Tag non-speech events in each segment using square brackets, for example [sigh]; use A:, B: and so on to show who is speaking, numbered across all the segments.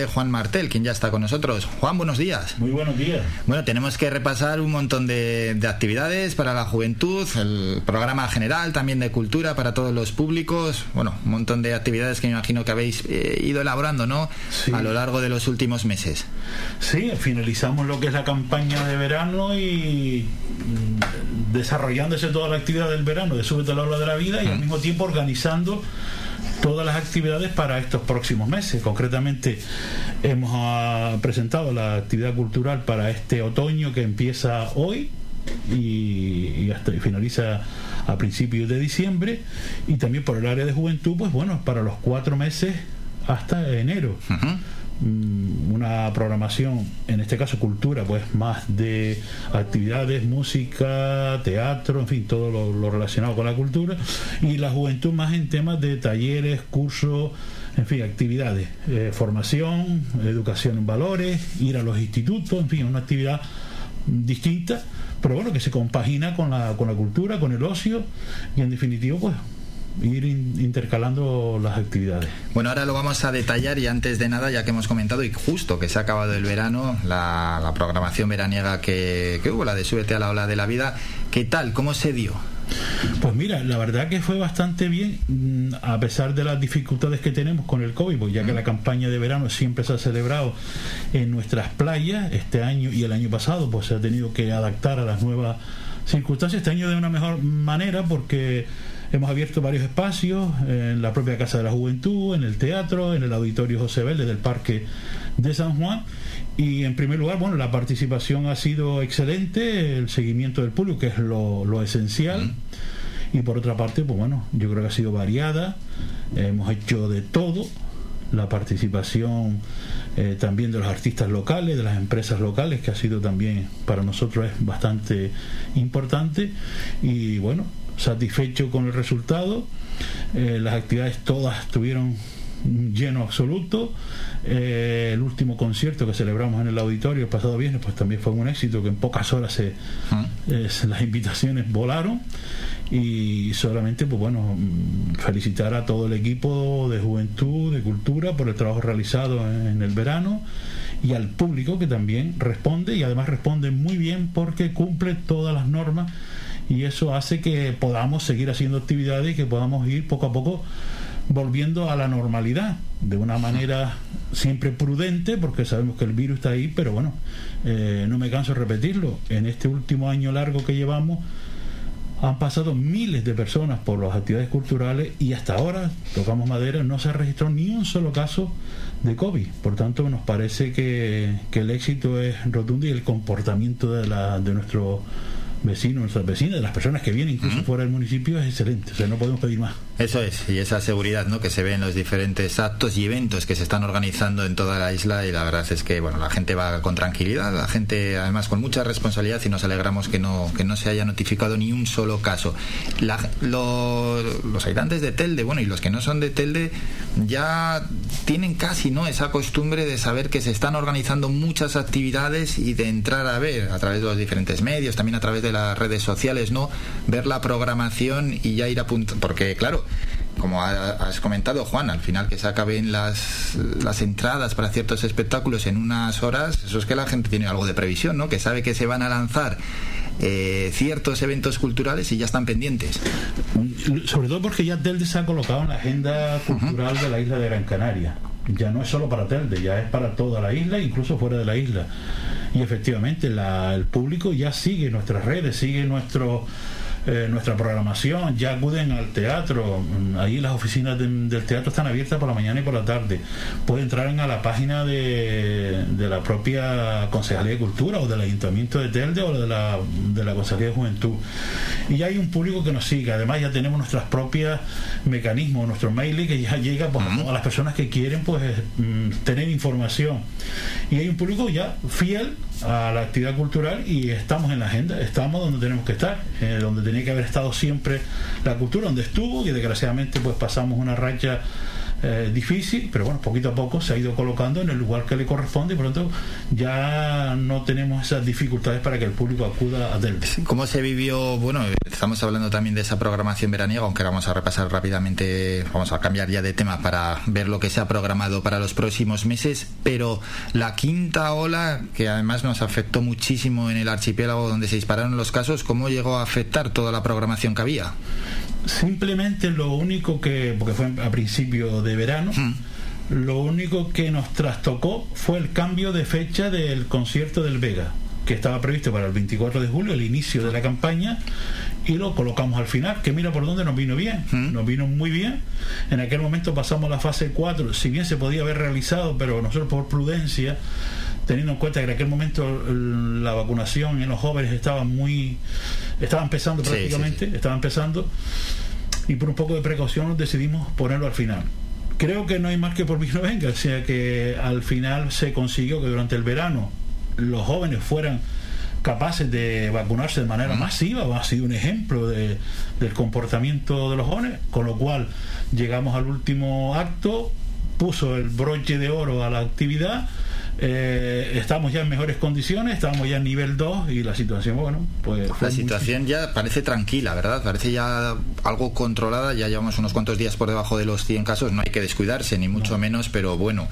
A: de Juan Martel, quien ya está con nosotros. Juan, buenos días.
B: Muy buenos días.
A: Bueno, tenemos que repasar un montón de, actividades para la juventud, el programa general también de cultura para todos los públicos. Bueno, un montón de actividades que me imagino que habéis eh, ido elaborando, ¿no? A lo largo de los últimos meses.
B: Sí, finalizamos lo que es la campaña de verano y mm, desarrollándose toda la actividad del verano de Súbete la Ola de la Vida y al mismo tiempo organizando todas las actividades para estos próximos meses. Concretamente, hemos ah, presentado la actividad cultural para este otoño que empieza hoy y, hasta finaliza a principios de diciembre. Y también por el área de juventud pues bueno para los cuatro meses hasta enero una programación, en este caso cultura, pues más de actividades, música, teatro, en fin, todo lo, relacionado con la cultura, y la juventud más en temas de talleres, cursos, en fin, actividades, eh, formación, educación en valores, ir a los institutos, en fin, una actividad distinta, pero bueno, que se compagina con la, con la cultura, con el ocio, y en definitiva, pues ir intercalando las actividades.
A: Bueno, ahora lo vamos a detallar y antes de nada, ya que hemos comentado y justo que se ha acabado el verano, la, programación veraniega que, que hubo, la de Súbete a la ola de la vida, ¿qué tal? ¿Cómo se dio?
B: Pues mira, la verdad que fue bastante bien, mm, a pesar de las dificultades que tenemos con el COVID, pues ya que la campaña de verano siempre se ha celebrado en nuestras playas, este año y el año pasado, pues se ha tenido que adaptar a las nuevas circunstancias, este año de una mejor manera porque Hemos abierto varios espacios en la propia Casa de la Juventud, en el teatro, en el Auditorio José Vélez del Parque de San Juan. Y en primer lugar, bueno, la participación ha sido excelente, el seguimiento del público, que es lo, esencial. Y por otra parte, pues bueno, yo creo que ha sido variada, hemos hecho de todo, la participación eh, también de los artistas locales, de las empresas locales, que ha sido también para nosotros es bastante importante. Y bueno, satisfecho con el resultado. Eh, las actividades todas tuvieron lleno absoluto. Eh, el último concierto que celebramos en el auditorio el pasado viernes, pues también fue un éxito que en pocas horas se, ah. eh, las invitaciones volaron y solamente, pues bueno, mm, felicitar a todo el equipo de juventud, de cultura por el trabajo realizado en el verano y al público que también responde y además responde muy bien porque cumple todas las normas y eso hace que podamos seguir haciendo actividades y que podamos ir poco a poco volviendo a la normalidad de una manera siempre prudente porque sabemos que el virus está ahí pero bueno eh, no me canso de repetirlo en este último año largo que llevamos han pasado miles de personas por las actividades culturales y hasta ahora, tocamos madera, no se ha registrado ni un solo caso de COVID. Por tanto, nos parece que, que el éxito es rotundo y el comportamiento de, la, de nuestro vecinos, nuestras vecinas, de las personas que vienen incluso fuera del municipio es excelente, o sea, no podemos pedir más.
A: Eso es, y esa seguridad ¿no? que se ve en los diferentes actos y eventos que se están organizando en toda la isla y la verdad es que bueno, la gente va con tranquilidad, la gente además con mucha responsabilidad y nos alegramos que no, que no se haya notificado ni un solo caso. los habitantes de Telde, bueno, y los que no son de Telde ya tienen casi no esa costumbre de saber que se están organizando muchas actividades y de entrar a ver a través de los diferentes medios, también a través de las redes sociales, ¿no? Ver la programación y ya ir a punto. Porque, claro, como has comentado, Juan, al final que se acaben las, las entradas para ciertos espectáculos en unas horas, eso es que la gente tiene algo de previsión, ¿no? Que sabe que se van a lanzar eh, ciertos eventos culturales y ya están pendientes.
B: Sobre todo porque ya Telde se ha colocado en la agenda cultural de la isla de Gran Canaria. Ya no es solo para Telde, ya es para toda la isla, incluso fuera de la isla. Y efectivamente el público ya sigue nuestras redes, sigue nuestro eh, nuestra programación, ya acuden al teatro, mm, ahí las oficinas del teatro están abiertas por la mañana y por la tarde. Puede entrar a la página de, de la propia Concejalía de Cultura o del Ayuntamiento de Telde o de la, de la Concejalía de Juventud. Y ya hay un público que nos sigue, además ya tenemos nuestras propias mecanismos, nuestro mail que ya llega pues, a las personas que quieren pues mm, tener información. Y hay un público ya fiel a la actividad cultural y estamos en la agenda, estamos donde tenemos que estar, eh, donde tenía que haber estado siempre la cultura, donde estuvo y desgraciadamente pues pasamos una racha eh, difícil, pero bueno, poquito a poco se ha ido colocando en el lugar que le corresponde y por lo tanto ya no tenemos esas dificultades para que el público acuda a Telde.
A: ¿Cómo se vivió? Bueno, estamos hablando también de esa programación veraniega, aunque vamos a repasar rápidamente, vamos a cambiar ya de tema para ver lo que se ha programado para los próximos meses, pero la quinta ola, que además nos afectó muchísimo en el archipiélago donde se dispararon los casos, ¿cómo llegó a afectar toda la programación que había?
B: Simplemente lo único que, porque fue a principio de verano, hmm. lo único que nos trastocó fue el cambio de fecha del concierto del Vega, que estaba previsto para el 24 de julio, el inicio de la campaña, y lo colocamos al final, que mira por dónde nos vino bien, hmm. nos vino muy bien. En aquel momento pasamos la fase 4, si bien se podía haber realizado, pero nosotros por prudencia teniendo en cuenta que en aquel momento la vacunación en los jóvenes estaba muy estaba empezando prácticamente estaba empezando y por un poco de precaución decidimos ponerlo al final. Creo que no hay más que por mí no venga o sea que al final se consiguió que durante el verano los jóvenes fueran capaces de vacunarse de manera masiva, ha sido un ejemplo de, del comportamiento de los jóvenes, con lo cual llegamos al último acto, puso el broche de oro a la actividad eh, estamos ya en mejores condiciones, estamos ya en nivel 2 y la situación, bueno, pues...
A: La situación ya parece tranquila, ¿verdad? Parece ya algo controlada, ya llevamos unos cuantos días por debajo de los 100 casos, no hay que descuidarse, ni mucho menos, pero bueno,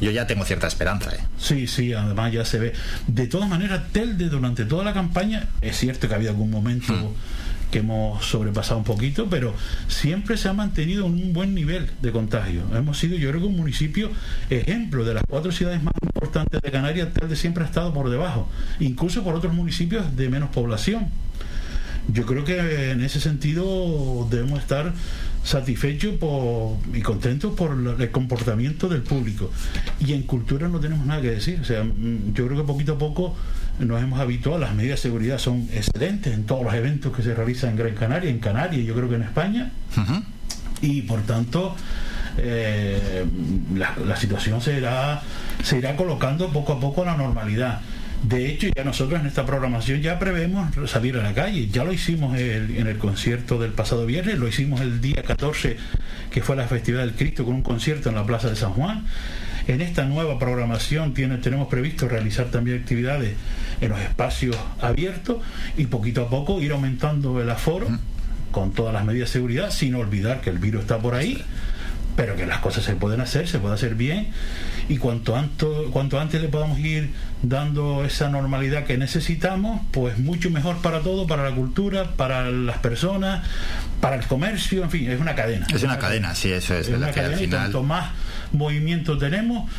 A: yo ya tengo cierta esperanza. ¿eh?
B: Sí, sí, además ya se ve. De todas maneras, Telde durante toda la campaña, es cierto que ha habido algún momento... Hmm que hemos sobrepasado un poquito, pero siempre se ha mantenido un buen nivel de contagio. Hemos sido, yo creo un municipio ejemplo de las cuatro ciudades más importantes de Canarias, de siempre ha estado por debajo, incluso por otros municipios de menos población. Yo creo que en ese sentido debemos estar satisfechos y contentos por el comportamiento del público. Y en cultura no tenemos nada que decir. O sea, mm, yo creo que poquito a poco nos hemos habituado, las medidas de seguridad son excelentes en todos los eventos que se realizan en Gran Canaria, en Canarias yo creo que en España. Y por tanto, eh, la, situación se irá, se irá colocando poco a poco a la normalidad. De hecho, ya nosotros en esta programación ya prevemos salir a la calle. Ya lo hicimos en el concierto del pasado viernes, lo hicimos el día 14, que fue la festividad del Cristo, con un concierto en la Plaza de San Juan. En esta nueva programación tiene, tenemos previsto realizar también actividades en los espacios abiertos y poquito a poco ir aumentando el aforo con todas las medidas de seguridad, sin olvidar que el virus está por ahí, pero que las cosas se pueden hacer, se puede hacer bien y cuanto, cuanto antes le podamos ir dando esa normalidad que necesitamos, pues mucho mejor para todo, para la cultura, para las personas, para el comercio, en fin, es una cadena.
A: Es una cadena, sí, eso es. es una cadena
B: y cuanto más movimiento tenemos,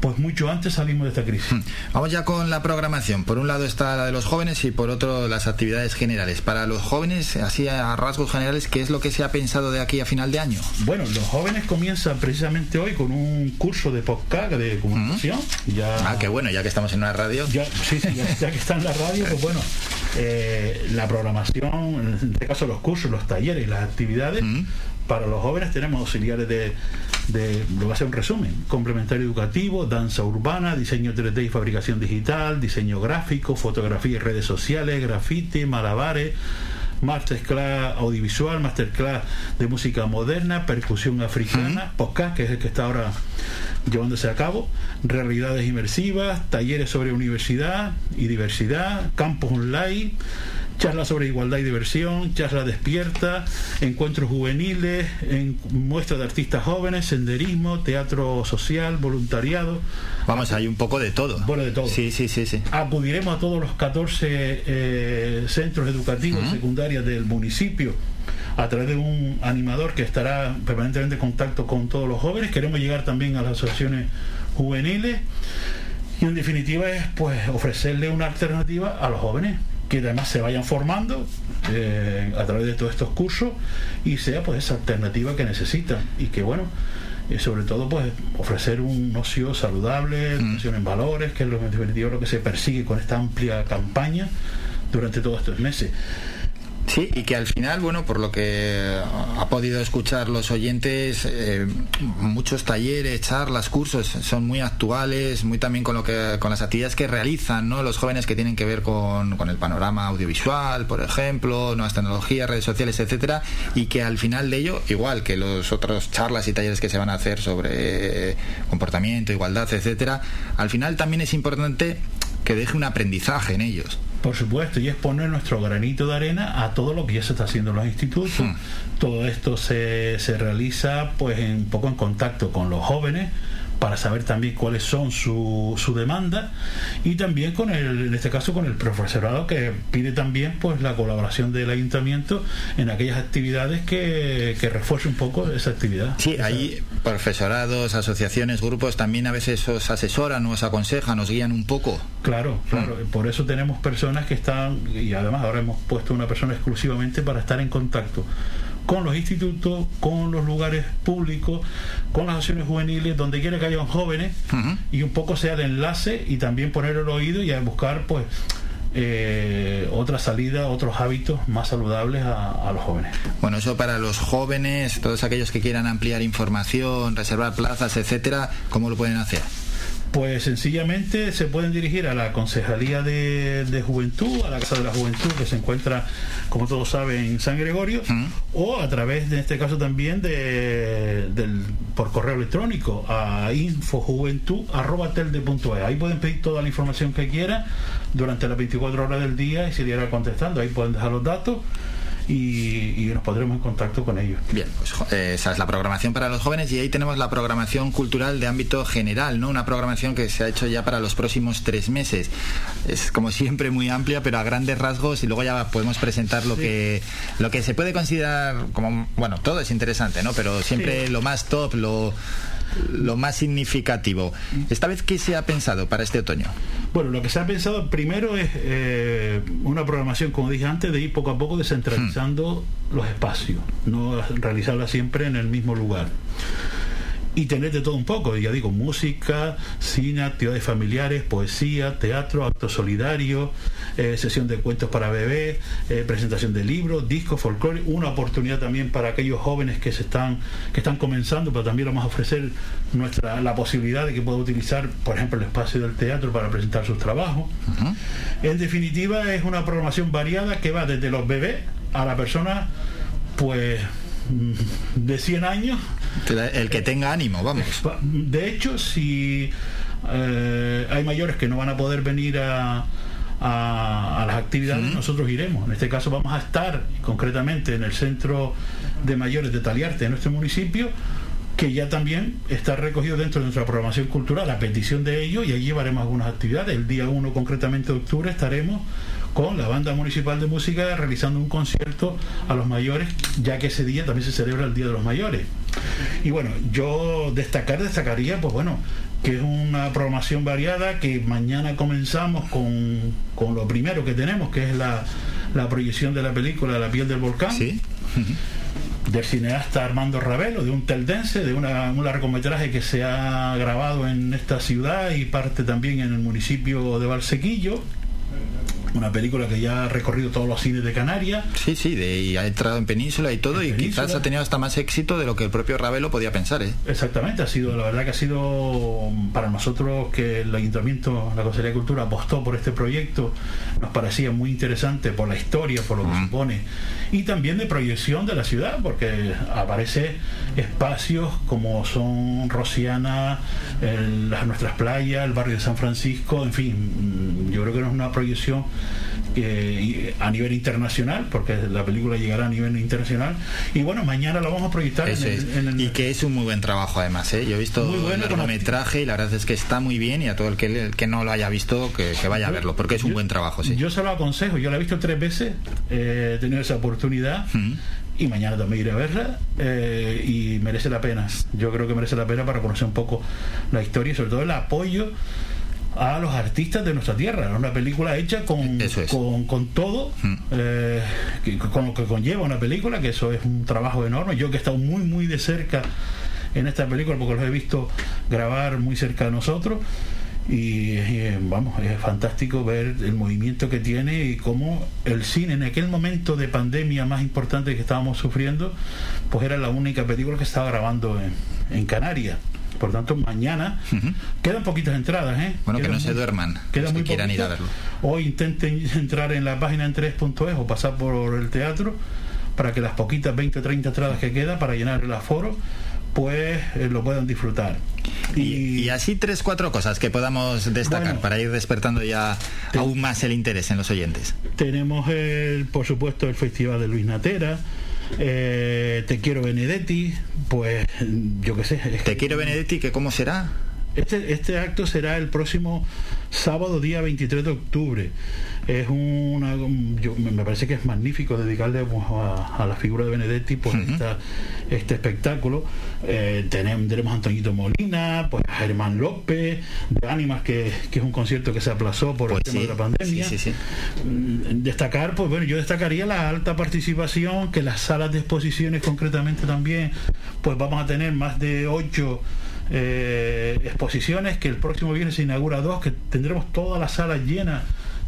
B: pues mucho antes salimos de esta crisis. Hmm.
A: Vamos ya con la programación. Por un lado está la de los jóvenes y por otro las actividades generales. Para los jóvenes, así a rasgos generales, ¿qué es lo que se ha pensado de aquí a final de año?
B: Bueno, los jóvenes comienzan precisamente hoy con un curso de podcast de comunicación.
A: Hmm. Ya, ah, qué bueno, ya que estamos en una radio.
B: Ya, sí, sí, ya, que está en la radio, pues bueno, eh, la programación, en este caso los cursos, los talleres, las actividades, hmm. Para los jóvenes tenemos auxiliares de de, lo voy a hacer un resumen, complementario educativo, danza urbana, diseño 3D y fabricación digital, diseño gráfico, fotografía y redes sociales, grafite, malabares, masterclass audiovisual, masterclass de música moderna, percusión africana, podcast, que es el que está ahora llevándose a cabo, realidades inmersivas, talleres sobre universidad y diversidad, campus online, charlas sobre igualdad y diversión, charlas despierta, encuentros juveniles, en, muestras de artistas jóvenes, senderismo, teatro social, voluntariado.
A: Vamos, hay un poco de todo.
B: Bueno, de todo.
A: Sí, sí, sí. sí.
B: Acudiremos a todos los 14 eh, centros educativos secundarios del municipio a través de un animador que estará permanentemente en contacto con todos los jóvenes. Queremos llegar también a las asociaciones juveniles y en definitiva es pues ofrecerle una alternativa a los jóvenes que además se vayan formando eh, a través de todos estos cursos y sea pues esa alternativa que necesitan y que bueno y sobre todo pues ofrecer un ocio saludable, mm. educación en valores, que es lo, en definitiva lo que se persigue con esta amplia campaña durante todos estos meses.
A: Sí, y que al final, bueno, por lo que ha podido escuchar los oyentes, eh, muchos talleres, charlas, cursos son muy actuales, muy también con lo que con las actividades que realizan, ¿no? Los jóvenes que tienen que ver con, con el panorama audiovisual, por ejemplo, nuevas tecnologías, redes sociales, etcétera, y que al final de ello, igual que los otros charlas y talleres que se van a hacer sobre comportamiento, igualdad, etcétera, al final también es importante que deje un aprendizaje en ellos.
B: Por supuesto, y es poner nuestro granito de arena a todo lo que ya se está haciendo en los institutos. Hmm. Todo esto se, se realiza pues un poco en contacto con los jóvenes, para saber también cuáles son su, su demanda y también con el, en este caso con el profesorado que pide también pues la colaboración del ayuntamiento en aquellas actividades que, que refuerce un poco esa actividad.
A: Sí, hay profesorados, asociaciones, grupos también a veces os asesoran, os aconsejan, os guían un poco.
B: Claro, claro, mm. por eso tenemos personas que están y además ahora hemos puesto una persona exclusivamente para estar en contacto con los institutos, con los lugares públicos, con las acciones juveniles, donde quiera que haya jóvenes y un poco sea el enlace y también poner el oído y a buscar pues eh, otra salida, otros hábitos más saludables a, los jóvenes.
A: Bueno, eso para los jóvenes, todos aquellos que quieran ampliar información, reservar plazas, etcétera, ¿cómo lo pueden hacer?
B: Pues sencillamente se pueden dirigir a la Concejalía de, Juventud, a la Casa de la Juventud, que se encuentra, como todos saben, en San Gregorio, o a través, de este caso también, de, del, por correo electrónico a infojuventud.telde.es. Ahí pueden pedir toda la información que quieran durante las 24 horas del día y se irá contestando. Ahí pueden dejar los datos y, nos pondremos en contacto con ellos.
A: Bien, pues eh, esa es la programación para los jóvenes y ahí tenemos la programación cultural de ámbito general, ¿no? Una programación que se ha hecho ya para los próximos tres meses. Es como siempre muy amplia, pero a grandes rasgos y luego ya podemos presentar lo que lo que se puede considerar como bueno, todo es interesante, ¿no? Pero siempre lo más top, lo lo más significativo. ¿Esta vez qué se ha pensado para este otoño?
B: Bueno, lo que se ha pensado primero es eh, una programación, como dije antes, de ir poco a poco descentralizando hmm. los espacios, no realizarla siempre en el mismo lugar y tener de todo un poco, ya digo, música, cine, actividades familiares, poesía, teatro, acto solidario, eh, sesión de cuentos para bebés, eh, presentación de libros, discos, folclore, una oportunidad también para aquellos jóvenes que se están, que están comenzando, pero también vamos a ofrecer nuestra, la posibilidad de que pueda utilizar, por ejemplo, el espacio del teatro para presentar sus trabajos. En definitiva, es una programación variada que va desde los bebés a la persona, pues de 100 años.
A: El que tenga ánimo, vamos.
B: De hecho, si eh, hay mayores que no van a poder venir a, a, las actividades, nosotros iremos. En este caso vamos a estar concretamente en el centro de mayores de Taliarte de nuestro municipio que ya también está recogido dentro de nuestra programación cultural a petición de ellos y ahí llevaremos algunas actividades. El día 1 concretamente de octubre estaremos con la Banda Municipal de Música realizando un concierto a los mayores, ya que ese día también se celebra el Día de los Mayores. Y bueno, yo destacar, destacaría, pues bueno, que es una programación variada, que mañana comenzamos con, con lo primero que tenemos, que es la, la proyección de la película La piel del volcán.
A: ¿Sí?
B: del cineasta Armando Ravelo, de un teldense, de una, un largometraje que se ha grabado en esta ciudad y parte también en el municipio de Valsequillo, una película que ya ha recorrido todos los cines de Canarias.
A: Sí, sí, de, y ha entrado en Península y todo, y quizás ha tenido hasta más éxito de lo que el propio Ravelo podía pensar. ¿eh?
B: Exactamente, ha sido, la verdad que ha sido para nosotros que el Ayuntamiento, la Consejería de Cultura apostó por este proyecto, nos parecía muy interesante por la historia, por lo que supone, y también de proyección de la ciudad, porque aparece espacios como son Rosiana, las, nuestras playas, el barrio de San Francisco, en fin, yo creo que no es una proyección a nivel internacional, porque la película llegará a nivel internacional. Y bueno, mañana lo vamos a proyectar.
A: En Y que es un muy buen trabajo además. ¿eh? Yo he visto el largometraje y la verdad es que está muy bien y a todo el que, que no lo haya visto que, vaya a verlo, porque es un buen trabajo. Sí.
B: Yo se lo aconsejo, yo la he visto tres veces, eh, he tenido esa oportunidad. y mañana también iré a verla eh, y merece la pena. Yo creo que merece la pena para conocer un poco la historia y sobre todo el apoyo a los artistas de nuestra tierra. Una película hecha con, con, todo, mm. eh, con lo que conlleva una película, que eso es un trabajo enorme. Yo que he estado muy, muy de cerca en esta película, porque los he visto grabar muy cerca de nosotros. y eh, vamos, es fantástico ver el movimiento que tiene y cómo el cine en aquel momento de pandemia más importante que estábamos sufriendo, pues era la única película que estaba grabando en, en Canarias. Por tanto, mañana quedan poquitas entradas. ¿eh?
A: Bueno, que no se duerman.
B: Quedan muy quieran ir a verlo. O intenten [laughs] entrar en la página en 3.es o pasar por el teatro para que las poquitas 20 o 30 entradas que queda para llenar el aforo pues eh, lo puedan disfrutar.
A: Y, así tres, cuatro cosas que podamos destacar para ir despertando ya aún más el interés en los oyentes.
B: Tenemos, el, por supuesto, el Festival de Luis Natera. Eh, Te quiero Benedetti, pues yo qué sé.
A: Te quiero Benedetti, que cómo será?
B: Este, este acto será el próximo sábado, día 23 de octubre. Es una, me parece que es magnífico dedicarle pues, a, la figura de Benedetti por este espectáculo. Eh, tenemos, a Antonito Molina, pues a Germán López, de Ánimas, que, es un concierto que se aplazó por el pues tema de la pandemia. Mm, destacar, pues bueno, yo destacaría la alta participación, que las salas de exposiciones concretamente también, pues vamos a tener más de ocho eh, exposiciones, que el próximo viernes se inaugura dos, que tendremos todas las salas llenas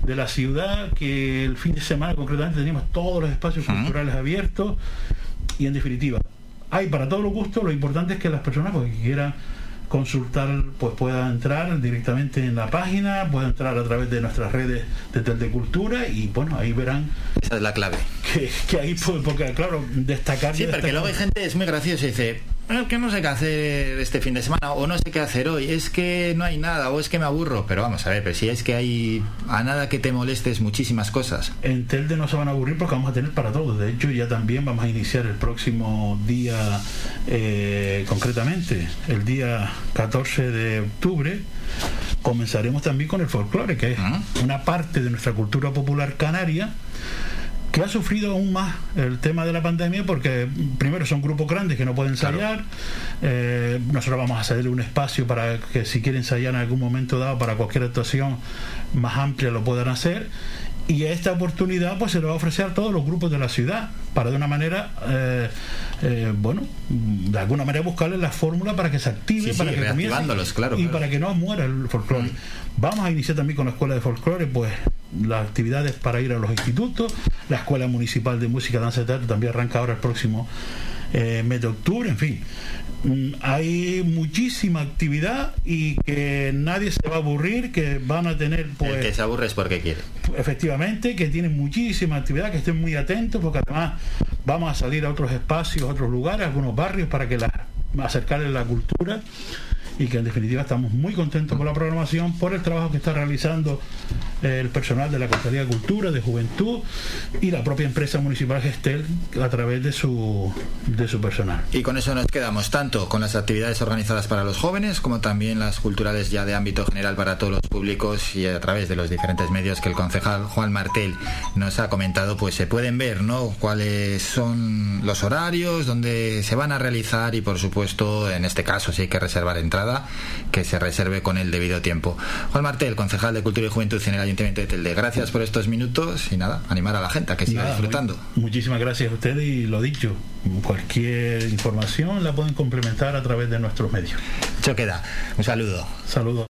B: de la ciudad, que el fin de semana concretamente tenemos todos los espacios culturales abiertos y en definitiva, hay para todos los gustos, lo importante es que las personas pues, que quieran consultar pues puedan entrar directamente en la página, puedan entrar a través de nuestras redes de Telecultura y bueno, ahí verán.
A: Esa es la clave.
B: Que, ahí, pues, porque claro, destacar.
A: Sí, porque luego hay gente, es muy gracioso dice, es que no sé qué hacer este fin de semana o no sé qué hacer hoy, es que no hay nada o es que me aburro, pero vamos a ver, pero si es que hay a nada que te molestes muchísimas cosas.
B: En Telde no se van a aburrir porque vamos a tener para todos, de hecho ya también vamos a iniciar el próximo día, eh, concretamente el día 14 de octubre, comenzaremos también con el folclore, que es una parte de nuestra cultura popular canaria que ha sufrido aún más el tema de la pandemia porque primero son grupos grandes que no pueden ensayar eh, nosotros vamos a cederle un espacio para que si quieren ensayar en algún momento dado para cualquier actuación más amplia lo puedan hacer y esta oportunidad pues se lo va a ofrecer a todos los grupos de la ciudad para de una manera eh, eh, bueno de alguna manera buscarle la fórmula para que se active para que
A: comience claro,
B: y para que no muera el folclore. Mm. vamos a iniciar también con la escuela de folclore pues las actividades para ir a los institutos. La escuela municipal de música danza y teatro también arranca ahora el próximo eh, mes de octubre en fin. Mm, hay muchísima actividad y que nadie se va a aburrir, que van a tener
A: pues... El que se aburre es porque quiere.
B: Efectivamente, que tienen muchísima actividad, que estén muy atentos, porque además vamos a salir a otros espacios, a otros lugares, a algunos barrios para que la, acercarles la cultura y que en definitiva estamos muy contentos con la programación por el trabajo que está realizando el personal de la Consejería de Cultura, de Juventud y la propia empresa municipal Gestel a través de su, de su personal.
A: Y con eso nos quedamos tanto con las actividades organizadas para los jóvenes como también las culturales ya de ámbito general para todos los públicos y a través de los diferentes medios que el concejal Juan Martel nos ha comentado, pues se pueden ver, ¿no? Cuáles son los horarios, dónde se van a realizar y por supuesto, en este caso, si hay que reservar que se reserve con el debido tiempo. Juan Martel, concejal de Cultura y Juventud en el Ayuntamiento de Telde. Gracias por estos minutos y nada, animar a la gente a que siga disfrutando.
B: muchísimas gracias a ustedes y lo dicho, cualquier información la pueden complementar a través de nuestros medios.
A: Hecho queda. Un saludo.
B: Saludos.